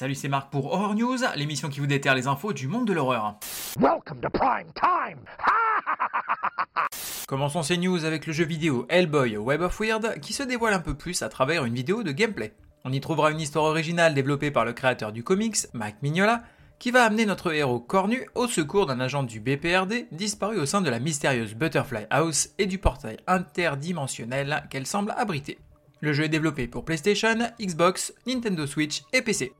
Salut, c'est Marc pour Horror News, l'émission qui vous déterre les infos du monde de l'horreur. Welcome to prime time. Commençons ces news avec le jeu vidéo Hellboy Web of Weird qui se dévoile un peu plus à travers une vidéo de gameplay. On y trouvera une histoire originale développée par le créateur du comics, Mike Mignola, qui va amener notre héros cornu au secours d'un agent du BPRD disparu au sein de la mystérieuse Butterfly House et du portail interdimensionnel qu'elle semble abriter. Le jeu est développé pour PlayStation, Xbox, Nintendo Switch et PC.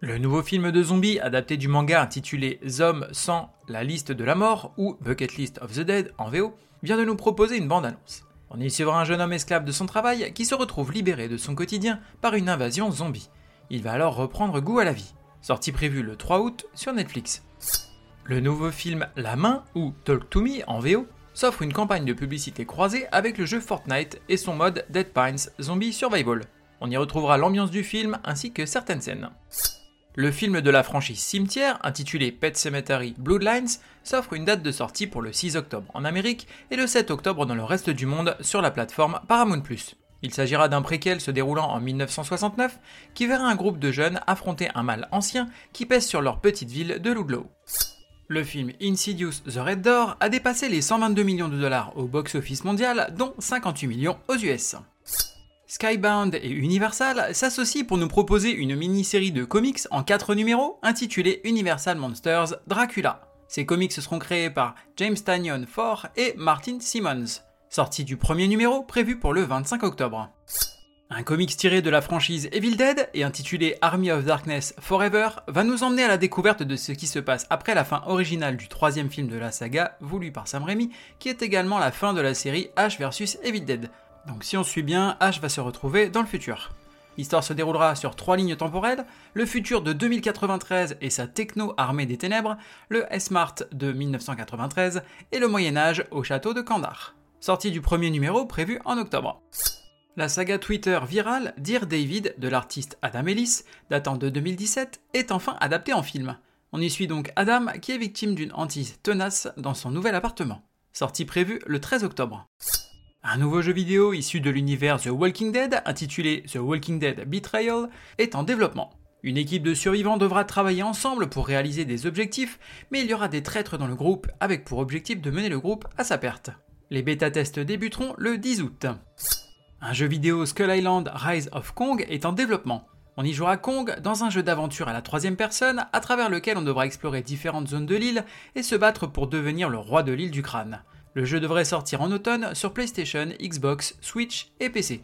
Le nouveau film de zombies adapté du manga intitulé Zom sans la liste de la mort ou Bucket List of the Dead en VO vient de nous proposer une bande-annonce. On y suivra un jeune homme esclave de son travail qui se retrouve libéré de son quotidien par une invasion zombie. Il va alors reprendre goût à la vie. Sortie prévue le 3 août sur Netflix. Le nouveau film La Main ou Talk to Me en VO s'offre une campagne de publicité croisée avec le jeu Fortnite et son mode Dead Pines Zombie Survival. On y retrouvera l'ambiance du film ainsi que certaines scènes. Le film de la franchise Cimetière, intitulé Pet Cemetery Bloodlines, s'offre une date de sortie pour le 6 octobre en Amérique et le 7 octobre dans le reste du monde sur la plateforme Paramount+. Il s'agira d'un préquel se déroulant en 1969 qui verra un groupe de jeunes affronter un mal ancien qui pèse sur leur petite ville de Ludlow. Le film Insidious The Red Door a dépassé les 122 millions de dollars au box-office mondial, dont 58 millions aux US. Skybound et Universal s'associent pour nous proposer une mini-série de comics en 4 numéros intitulée Universal Monsters Dracula. Ces comics seront créés par James Tanyon Ford et Martin Simmons. Sortie du premier numéro prévu pour le 25 octobre. Un comics tiré de la franchise Evil Dead et intitulé Army of Darkness Forever va nous emmener à la découverte de ce qui se passe après la fin originale du troisième film de la saga voulu par Sam Raimi, qui est également la fin de la série Ash vs Evil Dead. Donc si on suit bien, Ash va se retrouver dans le futur. L'histoire se déroulera sur trois lignes temporelles, le futur de 2093 et sa techno armée des ténèbres, le S-Mart de 1993 et le Moyen Âge au château de Kandar. Sortie du premier numéro prévu en octobre. La saga Twitter virale Dear David de l'artiste Adam Ellis, datant de 2017, est enfin adaptée en film. On y suit donc Adam qui est victime d'une hantise tenace dans son nouvel appartement. Sortie prévue le 13 octobre. Un nouveau jeu vidéo issu de l'univers The Walking Dead, intitulé The Walking Dead Betrayal, est en développement. Une équipe de survivants devra travailler ensemble pour réaliser des objectifs, mais il y aura des traîtres dans le groupe avec pour objectif de mener le groupe à sa perte. Les bêta-tests débuteront le 10 août. Un jeu vidéo Skull Island Rise of Kong est en développement. On y jouera Kong dans un jeu d'aventure à la troisième personne à travers lequel on devra explorer différentes zones de l'île et se battre pour devenir le roi de l'île du crâne. Le jeu devrait sortir en automne sur PlayStation, Xbox, Switch et PC.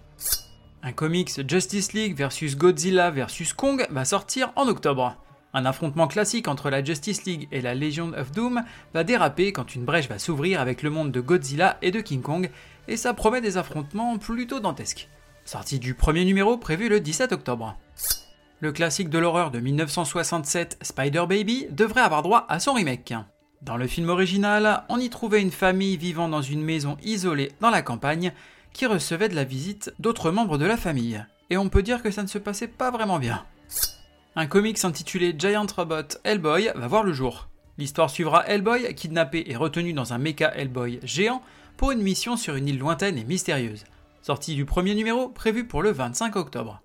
Un comics Justice League vs Godzilla vs Kong va sortir en octobre. Un affrontement classique entre la Justice League et la Legion of Doom va déraper quand une brèche va s'ouvrir avec le monde de Godzilla et de King Kong, et ça promet des affrontements plutôt dantesques. Sortie du premier numéro prévu le 17 octobre. Le classique de l'horreur de 1967, Spider Baby, devrait avoir droit à son remake. Dans le film original, on y trouvait une famille vivant dans une maison isolée dans la campagne qui recevait de la visite d'autres membres de la famille. Et on peut dire que ça ne se passait pas vraiment bien. Un comics intitulé Giant Robot Hellboy va voir le jour. L'histoire suivra Hellboy, kidnappé et retenu dans un mecha Hellboy géant pour une mission sur une île lointaine et mystérieuse. Sortie du premier numéro, prévu pour le 25 octobre.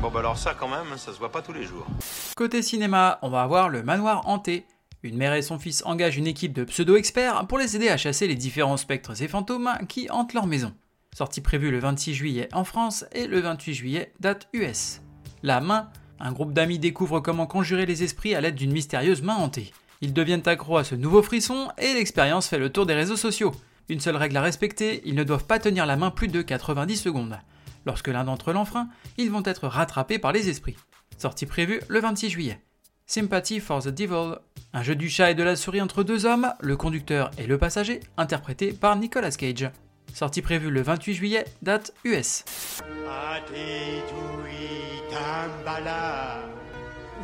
Bon bah alors ça quand même, ça se voit pas tous les jours. Côté cinéma, on va avoir le manoir hanté. Une mère et son fils engagent une équipe de pseudo-experts pour les aider à chasser les différents spectres et fantômes qui hantent leur maison. Sortie prévue le 26 juillet en France et le 28 juillet date US. La main un groupe d'amis découvre comment conjurer les esprits à l'aide d'une mystérieuse main hantée. Ils deviennent accros à ce nouveau frisson et l'expérience fait le tour des réseaux sociaux. Une seule règle à respecter, ils ne doivent pas tenir la main plus de 90 secondes. Lorsque l'un d'entre eux l'enfreint, ils vont être rattrapés par les esprits. Sortie prévue le 26 juillet. Sympathy for the Devil, un jeu du chat et de la souris entre deux hommes, le conducteur et le passager, interprété par Nicolas Cage. Sortie prévue le 28 juillet, date US.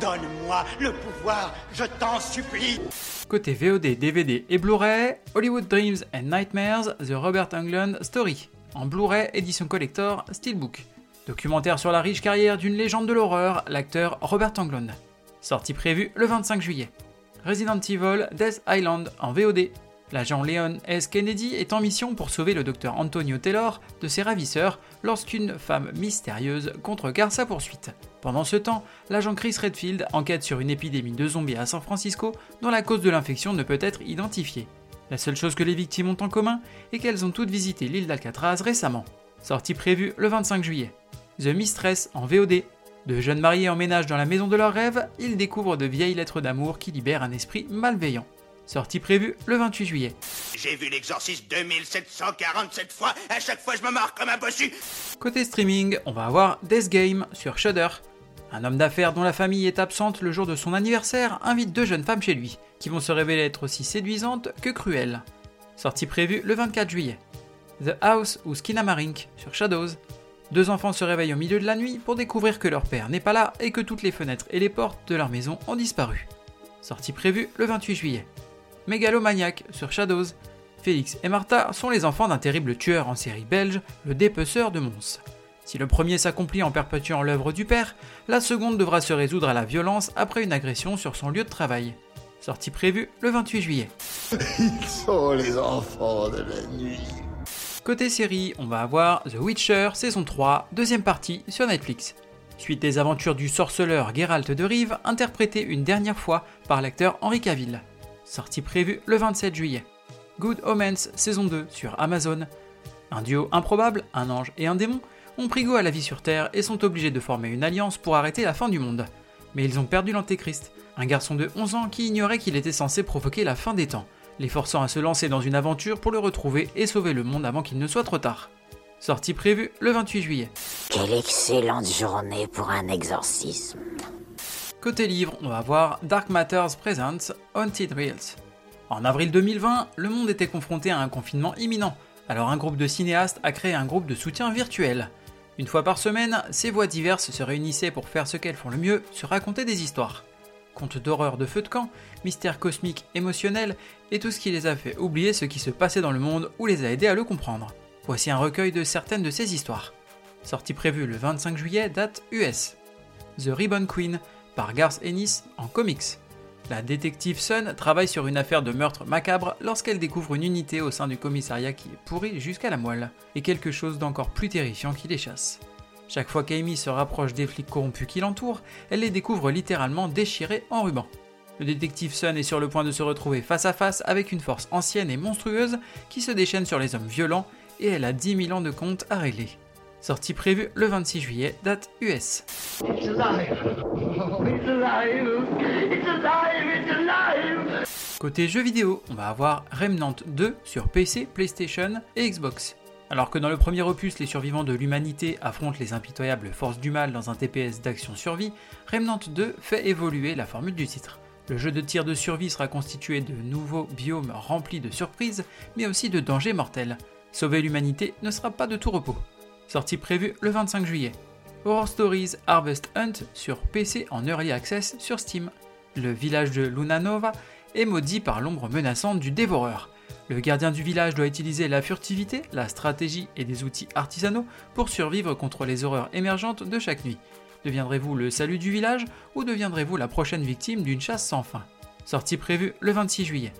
Donne-moi le pouvoir, je t'en supplie. Côté VOD, DVD et Blu-ray, Hollywood Dreams and Nightmares, The Robert Englund Story, en Blu-ray édition collector Steelbook. Documentaire sur la riche carrière d'une légende de l'horreur, l'acteur Robert Englund. Sortie prévue le 25 juillet. Resident Evil Death Island en VOD. L'agent Leon S. Kennedy est en mission pour sauver le docteur Antonio Taylor de ses ravisseurs lorsqu'une femme mystérieuse contrecarre sa poursuite. Pendant ce temps, l'agent Chris Redfield enquête sur une épidémie de zombies à San Francisco dont la cause de l'infection ne peut être identifiée. La seule chose que les victimes ont en commun est qu'elles ont toutes visité l'île d'Alcatraz récemment. Sortie prévue le 25 juillet. The Mistress en VOD. De jeunes mariés emménagent dans la maison de leurs rêves, ils découvrent de vieilles lettres d'amour qui libèrent un esprit malveillant. Sortie prévue le 28 juillet. J'ai vu l'exorciste 2747 fois, à chaque fois je me marre comme un bossu. Côté streaming, on va avoir Death Game sur Shudder. Un homme d'affaires dont la famille est absente le jour de son anniversaire invite deux jeunes femmes chez lui, qui vont se révéler être aussi séduisantes que cruelles. Sortie prévue le 24 juillet. The House ou Skinamarink sur Shadows. Deux enfants se réveillent au milieu de la nuit pour découvrir que leur père n'est pas là et que toutes les fenêtres et les portes de leur maison ont disparu. Sortie prévue le 28 juillet. Mégalomaniac sur Shadows. Félix et Martha sont les enfants d'un terrible tueur en série belge, le dépeceur de Mons. Si le premier s'accomplit en perpétuant l'œuvre du père, la seconde devra se résoudre à la violence après une agression sur son lieu de travail. Sortie prévue le 28 juillet. Ils sont les enfants de la nuit. Côté série, on va avoir The Witcher saison 3, deuxième partie sur Netflix. Suite des aventures du sorceleur Geralt de Rive, interprété une dernière fois par l'acteur Henri Cavill. Sortie prévue le 27 juillet. Good Omens saison 2 sur Amazon. Un duo improbable, un ange et un démon, ont pris goût à la vie sur Terre et sont obligés de former une alliance pour arrêter la fin du monde. Mais ils ont perdu l'Antéchrist, un garçon de 11 ans qui ignorait qu'il était censé provoquer la fin des temps, les forçant à se lancer dans une aventure pour le retrouver et sauver le monde avant qu'il ne soit trop tard. Sortie prévue le 28 juillet. Quelle excellente journée pour un exorcisme. Côté livre, on va voir Dark Matters Presents Haunted Reels. En avril 2020, le monde était confronté à un confinement imminent, alors un groupe de cinéastes a créé un groupe de soutien virtuel. Une fois par semaine, ces voix diverses se réunissaient pour faire ce qu'elles font le mieux, se raconter des histoires. Contes d'horreur de feu de camp, mystères cosmiques émotionnels et tout ce qui les a fait oublier ce qui se passait dans le monde ou les a aidés à le comprendre. Voici un recueil de certaines de ces histoires. Sortie prévue le 25 juillet, date US. The Ribbon Queen par Garth Ennis en comics. La détective Sun travaille sur une affaire de meurtre macabre lorsqu'elle découvre une unité au sein du commissariat qui est pourrie jusqu'à la moelle, et quelque chose d'encore plus terrifiant qui les chasse. Chaque fois qu'Amy se rapproche des flics corrompus qui l'entourent, elle les découvre littéralement déchirés en ruban. Le détective Sun est sur le point de se retrouver face à face avec une force ancienne et monstrueuse qui se déchaîne sur les hommes violents et elle a 10 000 ans de compte à régler. Sortie prévue le 26 juillet, date US. Côté jeux vidéo, on va avoir Remnant 2 sur PC, PlayStation et Xbox. Alors que dans le premier opus, les survivants de l'humanité affrontent les impitoyables forces du mal dans un TPS d'action-survie, Remnant 2 fait évoluer la formule du titre. Le jeu de tir de survie sera constitué de nouveaux biomes remplis de surprises, mais aussi de dangers mortels. Sauver l'humanité ne sera pas de tout repos. Sortie prévue le 25 juillet. Horror Stories Harvest Hunt sur PC en Early Access sur Steam. Le village de Lunanova est maudit par l'ombre menaçante du dévoreur. Le gardien du village doit utiliser la furtivité, la stratégie et des outils artisanaux pour survivre contre les horreurs émergentes de chaque nuit. Deviendrez-vous le salut du village ou deviendrez-vous la prochaine victime d'une chasse sans fin? Sortie prévue le 26 juillet.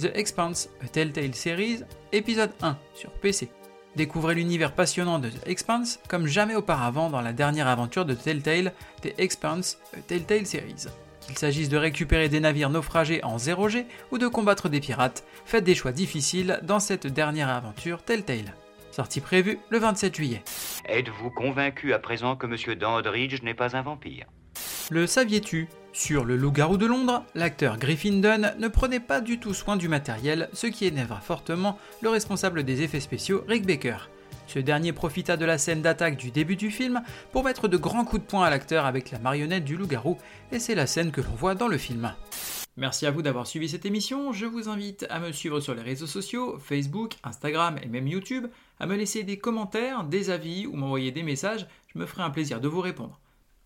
The Expanse, A Telltale Series, épisode 1 sur PC. Découvrez l'univers passionnant de The Expanse comme jamais auparavant dans la dernière aventure de Telltale, The Expanse, A Telltale Series. Qu'il s'agisse de récupérer des navires naufragés en 0G ou de combattre des pirates, faites des choix difficiles dans cette dernière aventure Telltale. Sortie prévue le 27 juillet. Êtes-vous convaincu à présent que M. Dandridge n'est pas un vampire? Le saviez-tu? Sur le loup-garou de Londres, l'acteur Griffin Dunn ne prenait pas du tout soin du matériel, ce qui énerva fortement le responsable des effets spéciaux Rick Baker. Ce dernier profita de la scène d'attaque du début du film pour mettre de grands coups de poing à l'acteur avec la marionnette du loup-garou, et c'est la scène que l'on voit dans le film. Merci à vous d'avoir suivi cette émission, je vous invite à me suivre sur les réseaux sociaux, Facebook, Instagram et même YouTube, à me laisser des commentaires, des avis ou m'envoyer des messages, je me ferai un plaisir de vous répondre.